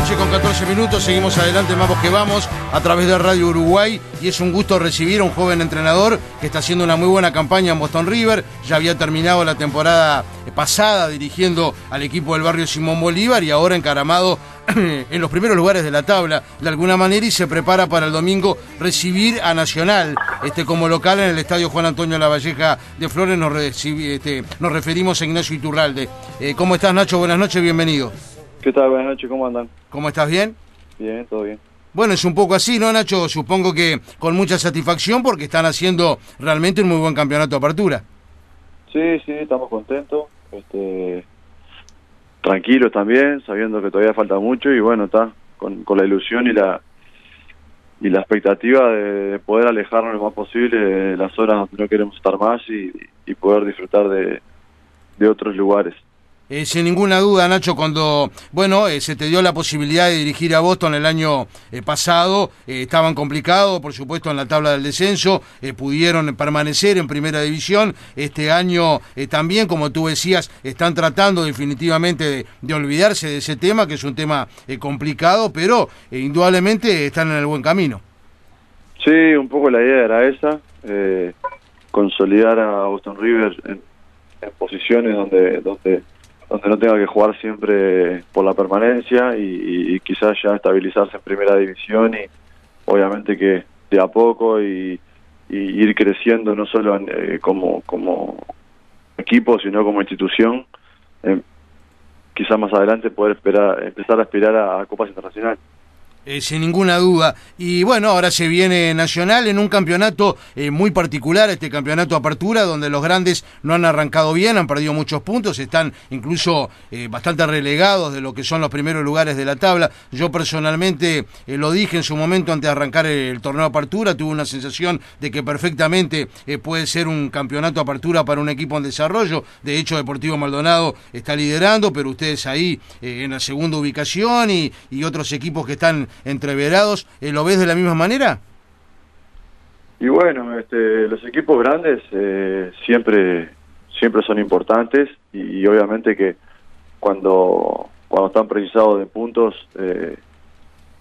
noche con 14 minutos, seguimos adelante, vamos que vamos, a través de Radio Uruguay, y es un gusto recibir a un joven entrenador que está haciendo una muy buena campaña en Boston River, ya había terminado la temporada pasada dirigiendo al equipo del barrio Simón Bolívar y ahora encaramado en los primeros lugares de la tabla de alguna manera y se prepara para el domingo recibir a Nacional este como local en el estadio Juan Antonio Lavalleja de Flores nos, este, nos referimos a Ignacio Iturralde. Eh, ¿Cómo estás Nacho? Buenas noches, bienvenido. ¿Qué tal? Buenas noches, ¿cómo andan? ¿Cómo estás? ¿Bien? Bien, todo bien. Bueno, es un poco así, ¿no, Nacho? Supongo que con mucha satisfacción porque están haciendo realmente un muy buen campeonato de apertura. Sí, sí, estamos contentos. Este, tranquilos también, sabiendo que todavía falta mucho y bueno, está con, la ilusión y la y la expectativa de, poder alejarnos lo más posible de las zonas donde no queremos estar más y, poder disfrutar de otros lugares. Eh, sin ninguna duda, Nacho, cuando bueno eh, se te dio la posibilidad de dirigir a Boston el año eh, pasado, estaban complicados, por supuesto, en la tabla del descenso, pudieron permanecer en primera división. Este año también, como tú decías, están tratando definitivamente de, olvidarse de ese tema, que es un tema complicado, pero indudablemente están en el buen camino. Sí, un poco la idea era esa, consolidar a Boston River en, en posiciones donde donde donde no tenga que jugar siempre por la permanencia y, quizás ya estabilizarse en primera división y obviamente que de a poco y, ir creciendo no solo eh, como, como equipo sino como institución eh, quizás más adelante poder esperar empezar a aspirar a copas internacionales eh, sin ninguna duda. Y bueno, ahora se viene Nacional en un campeonato eh, muy particular, este campeonato Apertura, donde los grandes no han arrancado bien, han perdido muchos puntos, están incluso eh, bastante relegados de lo que son los primeros lugares de la tabla. Yo personalmente lo dije en su momento antes de arrancar el, torneo Apertura, tuve una sensación de que perfectamente puede ser un campeonato Apertura para un equipo en desarrollo. De hecho, Deportivo Maldonado está liderando, pero ustedes ahí en la segunda ubicación y, y otros equipos que están entreverados, eh, ¿lo ves de la misma manera? Y bueno, este, los equipos grandes eh, siempre siempre son importantes y, obviamente que cuando cuando están precisados de puntos, eh,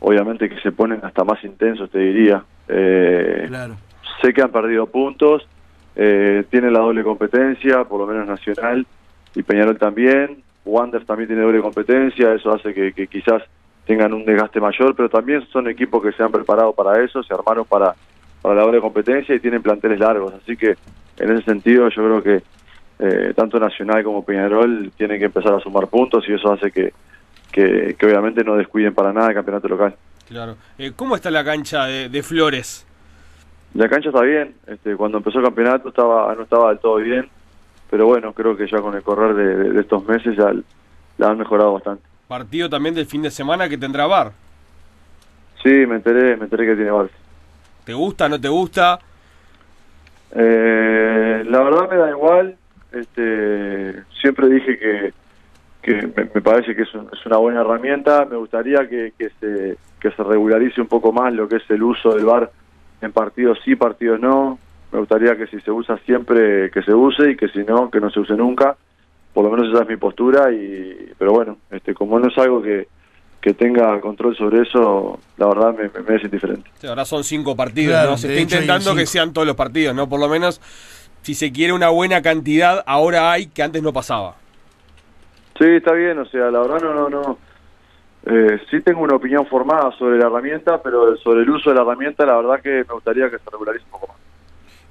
obviamente que se ponen hasta más intensos, te diría. claro. Sé que han perdido puntos, tienen la doble competencia, por lo menos Nacional y Peñarol también. Wander también tiene doble competencia, eso hace que quizás tengan un desgaste mayor, pero también son equipos que se han preparado para eso, se armaron para, para la doble competencia y tienen planteles largos. Así que en ese sentido yo creo que eh, tanto Nacional como Peñarol tienen que empezar a sumar puntos y eso hace que, que, obviamente no descuiden para nada el campeonato local. Claro. Eh, ¿Cómo está la cancha de, Flores? La cancha está bien. Este, cuando empezó el campeonato estaba no estaba del todo bien, pero bueno, creo que ya con el correr de, estos meses ya la han mejorado bastante. Partido también del fin de semana que tendrá bar. Sí, me enteré, me enteré que tiene bar. ¿Te gusta, no te gusta? Eh, la verdad me da igual. Este, siempre dije que, que me, parece que es, una buena herramienta. Me gustaría que, que, se, que se regularice un poco más lo que es el uso del bar en partidos sí, partidos no. Me gustaría que si se usa siempre que se use y que si no, que no se use nunca por lo menos esa es mi postura y pero bueno este como no es algo que, que tenga control sobre eso la verdad me, me, es indiferente. Ahora son cinco partidos ¿no? se está intentando que sean todos los partidos no por lo menos si se quiere una buena cantidad ahora hay que antes no pasaba. Sí está bien o sea la verdad no no no. Eh, sí tengo una opinión formada sobre la herramienta pero sobre el uso de la herramienta la verdad que me gustaría que se regularice un poco más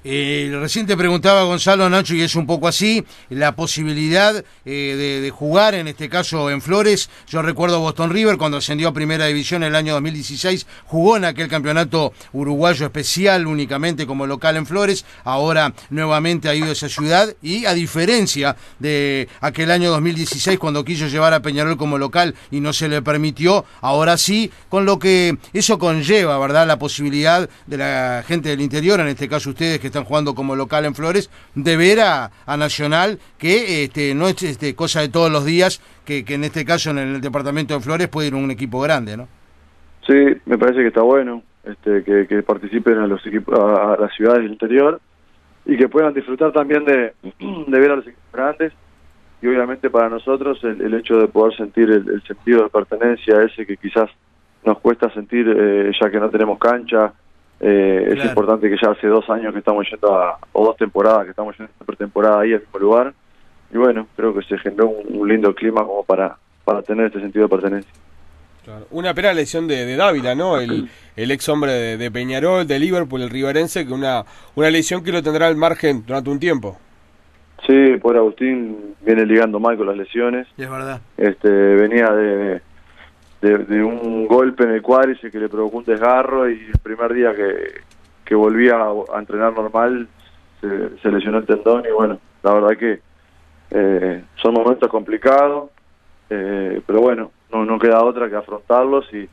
eh, recién te preguntaba Gonzalo Nacho, y es un poco así, la posibilidad eh, de, jugar, en este caso en Flores. Yo recuerdo Boston River cuando ascendió a Primera División en el año 2016, jugó en aquel campeonato uruguayo especial únicamente como local en Flores. Ahora nuevamente ha ido a esa ciudad y a diferencia de aquel año 2016 cuando quiso llevar a Peñarol como local y no se le permitió, ahora sí, con lo que eso conlleva, ¿verdad? La posibilidad de la gente del interior, en este caso ustedes que están jugando como local en Flores, de ver a, Nacional, que este, no es este, cosa de todos los días, que, en este caso en el departamento de Flores puede ir un equipo grande, ¿no? Sí, me parece que está bueno este, que, participen a los equipos, a, las ciudades del interior y que puedan disfrutar también de, ver a los equipos grandes. y obviamente para nosotros el, hecho de poder sentir el, sentido de pertenencia ese que quizás nos cuesta sentir eh, ya que no tenemos cancha, eh, es importante que ya hace dos años que estamos yendo a, o dos temporadas que estamos yendo a pretemporada ahí al mismo lugar, y bueno, creo que se generó un, lindo clima como para, para tener este sentido de pertenencia. Una pena lesión de, Dávila, ¿no? El, el ex hombre de, Peñarol, de Liverpool, el riverense, que una, una lesión que lo tendrá al margen durante un tiempo. Sí, por Agustín viene ligando mal con las lesiones. es verdad. Este, venía de, de, un golpe en el cuádriceps que le provocó un desgarro y el primer día que, que volvía a, entrenar normal se, lesionó el tendón y bueno, la verdad que eh, son momentos complicados, eh, pero bueno, no, no queda otra que afrontarlos y,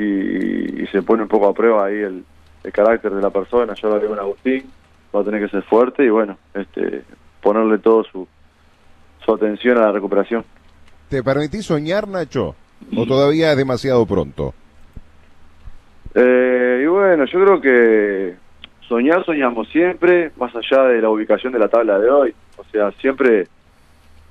y, se pone un poco a prueba ahí el, el carácter de la persona. Yo lo con Agustín, va a tener que ser fuerte y bueno, este ponerle todo su, su atención a la recuperación. ¿Te permitís soñar, Nacho? ¿O todavía es demasiado pronto? Eh, y bueno, yo creo que soñar soñamos siempre, más allá de la ubicación de la tabla de hoy. O sea, siempre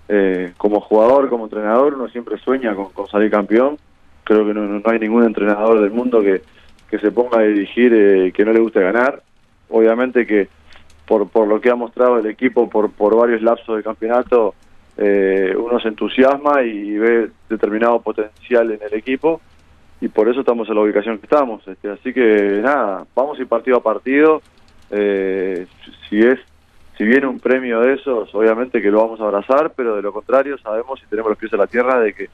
eh, como jugador, como entrenador, uno siempre sueña con, salir campeón. Creo que no, no, hay ningún entrenador del mundo que, que se ponga a dirigir eh, que no le guste ganar. Obviamente que por, por lo que ha mostrado el equipo por, por varios lapsos de campeonato, eh, uno se entusiasma y ve determinado potencial en el equipo y por eso estamos en la ubicación que estamos. Este, así que nada, vamos a ir partido a partido. Eh, si es si viene un premio de esos, obviamente que lo vamos a abrazar, pero de lo contrario sabemos y tenemos los pies en la tierra de que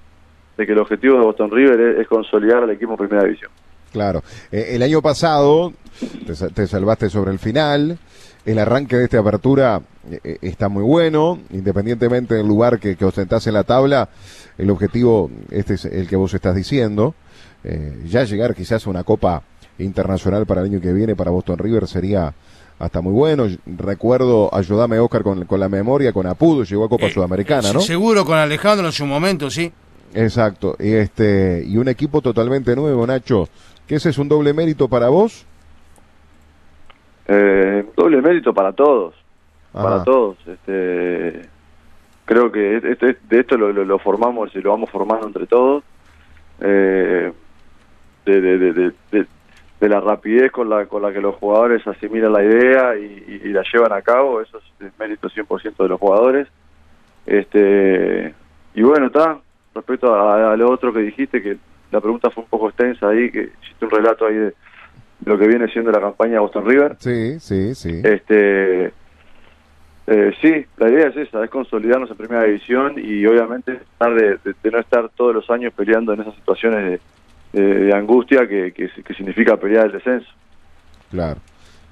de que el objetivo de Boston River es, consolidar al equipo en Primera División. Claro, eh, el año pasado te salvaste sobre el final, el arranque de esta apertura eh, eh, está muy bueno, independientemente del lugar que, que ostentás en la tabla, el objetivo, este es el que vos estás diciendo, eh, ya llegar quizás a una copa internacional para el año que viene para Boston River sería hasta muy bueno. Recuerdo, ayúdame Oscar con, con la memoria, con Apudo, llegó a Copa Sudamericana, ¿no? Seguro con Alejandro en su momento, sí. Exacto, y este, y un equipo totalmente nuevo, Nacho, que ese es un doble mérito para vos eh, doble mérito para todos, para todos. Este, creo que este, de esto lo, formamos y lo vamos formando entre todos. Eh, de, de, de, la rapidez con la, con la que los jugadores asimilan la idea y, la llevan a cabo, eso es mérito 100% de los jugadores. Este, y bueno, está, respecto a, a, lo otro que dijiste, que la pregunta fue un poco extensa ahí, que hiciste un relato ahí de, lo que viene siendo la campaña de Boston River. Sí, sí, sí. Este, eh, sí, la idea es esa, es consolidarnos en primera división y obviamente tratar de, no estar todos los años peleando en esas situaciones de, angustia que, que, significa pelear el descenso. Claro,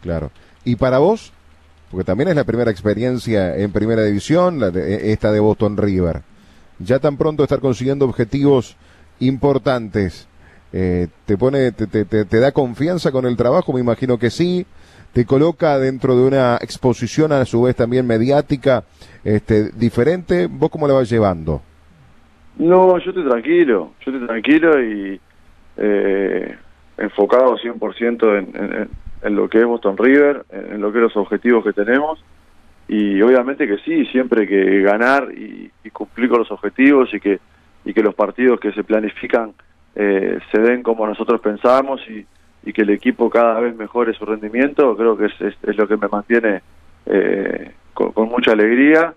claro. ¿Y para vos? Porque también es la primera experiencia en primera división, la de, esta de Boston River. Ya tan pronto estar consiguiendo objetivos importantes eh, te pone, te, te, te, da confianza con el trabajo, me imagino que sí, te coloca dentro de una exposición a su vez también mediática, este, diferente, ¿vos cómo la vas llevando? No, yo estoy tranquilo, yo estoy tranquilo y eh, enfocado 100% en, en, en lo que es Boston River, en, lo que los objetivos que tenemos. Y obviamente que sí, siempre que ganar y, y cumplir con los objetivos y que, y que los partidos que se planifican eh, se den como nosotros pensamos y, que el equipo cada vez mejore su rendimiento, creo que es, es, lo que me mantiene eh, con, mucha alegría.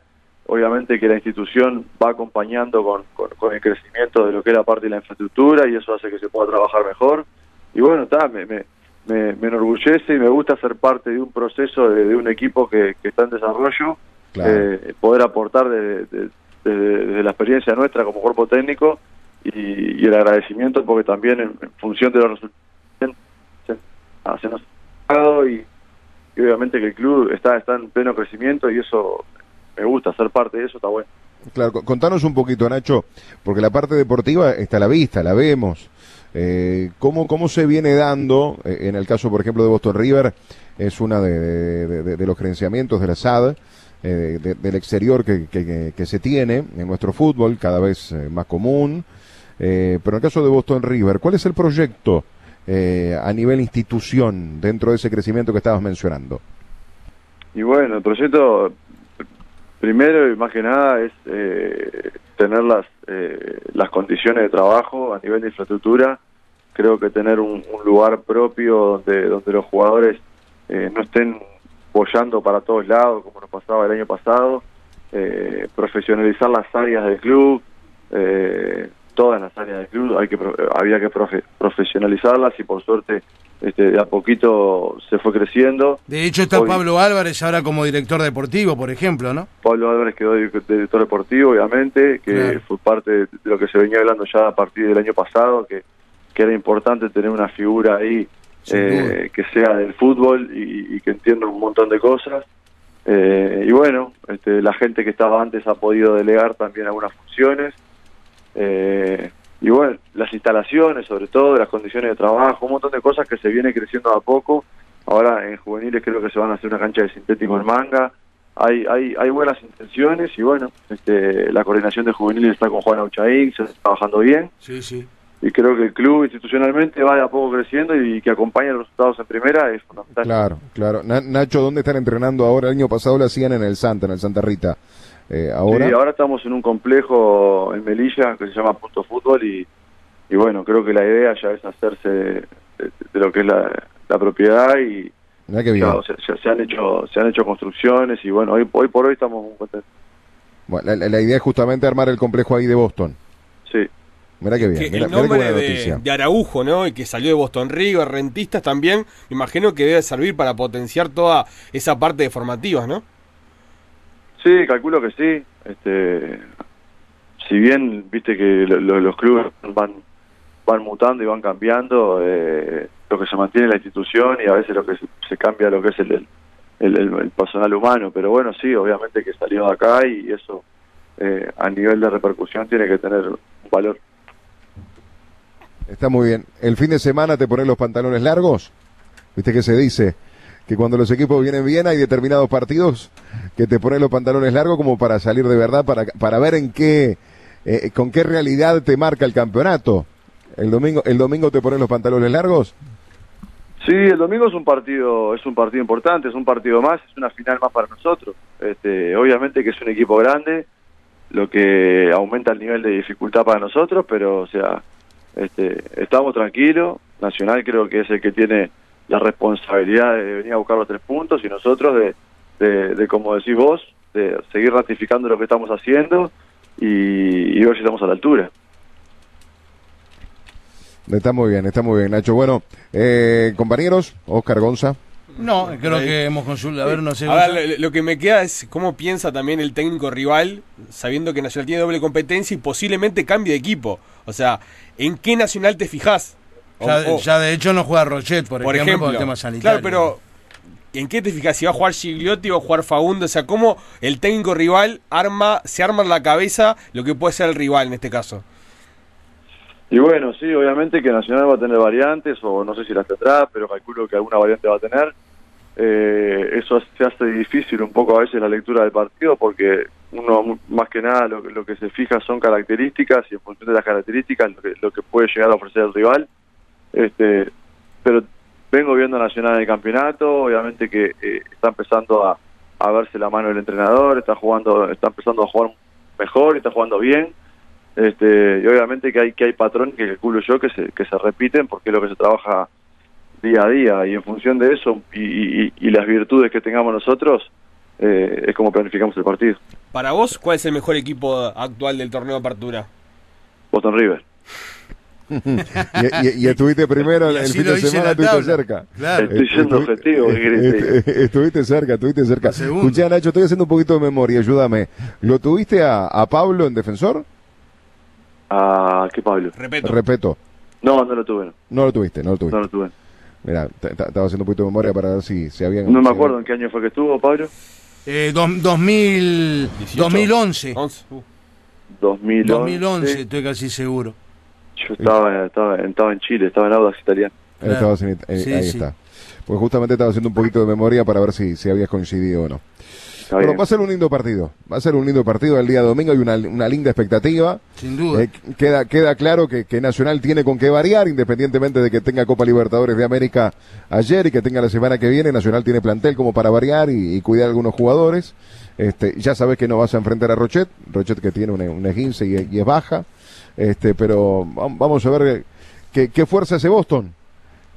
Obviamente que la institución va acompañando con, con, el crecimiento de lo que es la parte de la infraestructura y eso hace que se pueda trabajar mejor. Y bueno, está, me, me, me, enorgullece y me gusta ser parte de un proceso de, un equipo que, está en desarrollo, eh, poder aportar desde de, la experiencia nuestra como cuerpo técnico y, el agradecimiento porque también en, función de los resultados se nos y, y obviamente que el club está, está en pleno crecimiento y eso me gusta, ser parte de eso está bueno. Claro, contanos un poquito, Nacho, porque la parte deportiva está a la vista, la vemos. Eh, ¿cómo, ¿Cómo se viene dando, eh, en el caso, por ejemplo, de Boston River, es una de, los gerenciamientos de la SAD, eh, del exterior que, que, que, se tiene en nuestro fútbol, cada vez eh, más común, eh, pero en el caso de Boston River, ¿cuál es el proyecto eh, a nivel institución dentro de ese crecimiento que estabas mencionando? Y bueno, el proyecto primero y más que nada es eh, tener las, eh, las condiciones de trabajo a nivel de infraestructura. Creo que tener un, lugar propio donde, donde los jugadores eh, no estén bollando para todos lados como nos pasaba el año pasado. Eh, profesionalizar las áreas del club, eh, todas las áreas del club, hay que pro- había que profe- profesionalizarlas y por suerte este, de a poquito se fue creciendo. De hecho está Hoy- Pablo Álvarez ahora como director deportivo, por ejemplo, ¿no? Pablo Álvarez quedó di- director deportivo, obviamente, que Claro. fue parte de lo que se venía hablando ya a partir del año pasado, que, que era importante tener una figura ahí eh, que sea del fútbol y, y que entienda un montón de cosas. Eh, y bueno, este, la gente que estaba antes ha podido delegar también algunas funciones. Eh, y bueno, las instalaciones, sobre todo, las condiciones de trabajo, un montón de cosas que se viene creciendo a poco. Ahora en juveniles creo que se van a hacer una cancha de sintético en manga. Hay, hay, hay buenas intenciones y bueno, este, la coordinación de juveniles está con Juan Auchaín, se está trabajando bien Sí, sí. y creo que el club institucionalmente va de a poco creciendo y que acompañe los resultados en primera es fundamental. Claro, claro. Na- Nacho, ¿dónde están entrenando ahora? El año pasado lo hacían en el Santa, en el Santa Rita. Eh, ahora, Sí, ahora estamos en un complejo en Melilla que se llama Punto Fútbol y, y bueno, creo que la idea ya es hacerse de, de lo que es la, la propiedad y mirá qué bien. ya, o sea, ya se han hecho se han hecho construcciones y bueno, hoy, hoy por hoy estamos muy contentos. Bueno, la, idea es justamente armar el complejo ahí de Boston. Sí, Mirá qué bien. Que mirá- el mirá qué nombre buena de, noticia. de Araujo, ¿no? Y que salió de Boston River, Rentistas también, me imagino que debe servir para potenciar toda esa parte de formativas, ¿no? Sí, calculo que sí. Este, si bien viste que lo- lo- los clubes van van mutando y van cambiando, eh, lo que se mantiene la institución y a veces lo que se, se cambia lo que es el, el, el- el- el personal humano. Pero bueno, sí, obviamente que salió de acá y eso eh, a nivel de repercusión tiene que tener un valor. Está muy bien. ¿El fin de semana te pones los pantalones largos? ¿Viste que se dice? Que cuando los equipos vienen bien hay determinados partidos que te pones los pantalones largos como para salir de verdad, para, para ver en qué, eh, con qué realidad te marca el campeonato. ¿El domingo, ¿El domingo te pones los pantalones largos? Sí, el domingo es un partido, es un partido importante, es un partido más, es una final más para nosotros. Este, obviamente que es un equipo grande, lo que aumenta el nivel de dificultad para nosotros, pero o sea, este, estamos tranquilos. Nacional creo que es el que tiene la responsabilidad de venir a buscar los tres puntos y nosotros de, de, de, como decís vos, de seguir ratificando lo que estamos haciendo y, y ver si estamos a la altura. Está muy bien, está muy bien, Nacho. Bueno, eh, compañeros, Oscar Gonza. No, creo que hemos consultado. A ver, no sé. A ver, Gonzalo. lo, lo que me queda es cómo piensa también el técnico rival, sabiendo que Nacional tiene doble competencia y posiblemente cambie de equipo. O sea, ¿en qué Nacional te fijas? Ya, o- ya de hecho no juega Rochet, por, por ejemplo, ejemplo, por el tema sanitario. claro, pero ¿en qué te fijas? Si va a jugar Gigliotti o va a jugar Fagundo, o sea, cómo el técnico rival arma, se arma en la cabeza lo que puede ser el rival en este caso. Y bueno, sí, obviamente que Nacional va a tener variantes, o no sé si las tendrá, pero calculo que alguna variante va a tener. Eh, eso se hace difícil un poco a veces la lectura del partido, porque uno más que nada lo, que- lo que se fija son características y en función de las características lo que, lo que puede llegar a ofrecer el rival. Este, pero vengo viendo Nacional en el campeonato, obviamente que eh, está empezando a, a verse la mano del entrenador, está jugando, está empezando a jugar mejor, está jugando bien. Este, y obviamente que hay que hay patrones que calculo yo que se, que se repiten porque es lo que se trabaja día a día y en función de eso y, y- y las virtudes que tengamos nosotros eh, es como planificamos el partido. Para vos, ¿cuál es el mejor equipo actual del torneo de apertura? Boston River. Y, y- y estuviste primero Y el fin de semana, estuviste cerca. Claro. Estoy siendo Estuvi- objetivo, ¿qué querés que te est- Estuviste cerca, estuviste cerca. Escuchá, Nacho, estoy haciendo un poquito de memoria, ayúdame. ¿Lo tuviste a, a Pablo en defensor? Ah, ¿qué Pablo? Repito. Repeto, No, no lo tuve, no, no lo tuviste, no lo tuviste. no lo tuve. Mira, estaba haciendo un poquito de memoria para ver si, si habían... No me acuerdo en qué año fue que estuvo, Pablo. Eh, dos- 2000, 18. 2011. 11. Uh. 2011. 2011, estoy casi seguro. Yo estaba, estaba, estaba en Chile, estaba en Audax Italiano. Estabas en- eh, Sí, ahí sí. está. Pues justamente estaba haciendo un poquito de memoria para ver si, si habías coincidido o no. Bueno, va a ser un lindo partido. Va a ser un lindo partido el día domingo. Hay una, una linda expectativa. Sin duda. Eh, queda, queda claro que, que, Nacional tiene con qué variar, independientemente de que tenga Copa Libertadores de América ayer y que tenga la semana que viene. Nacional tiene plantel como para variar y, y cuidar a algunos jugadores. Este, ya sabes que no vas a enfrentar a Rochet. Rochet que tiene un, un esguince y, y, es baja. Este, pero vamos a ver qué, qué fuerza hace Boston.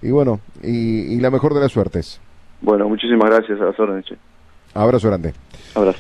Y bueno, y, y la mejor de las suertes. Bueno, muchísimas gracias a. Abrazo grande. Abrazo.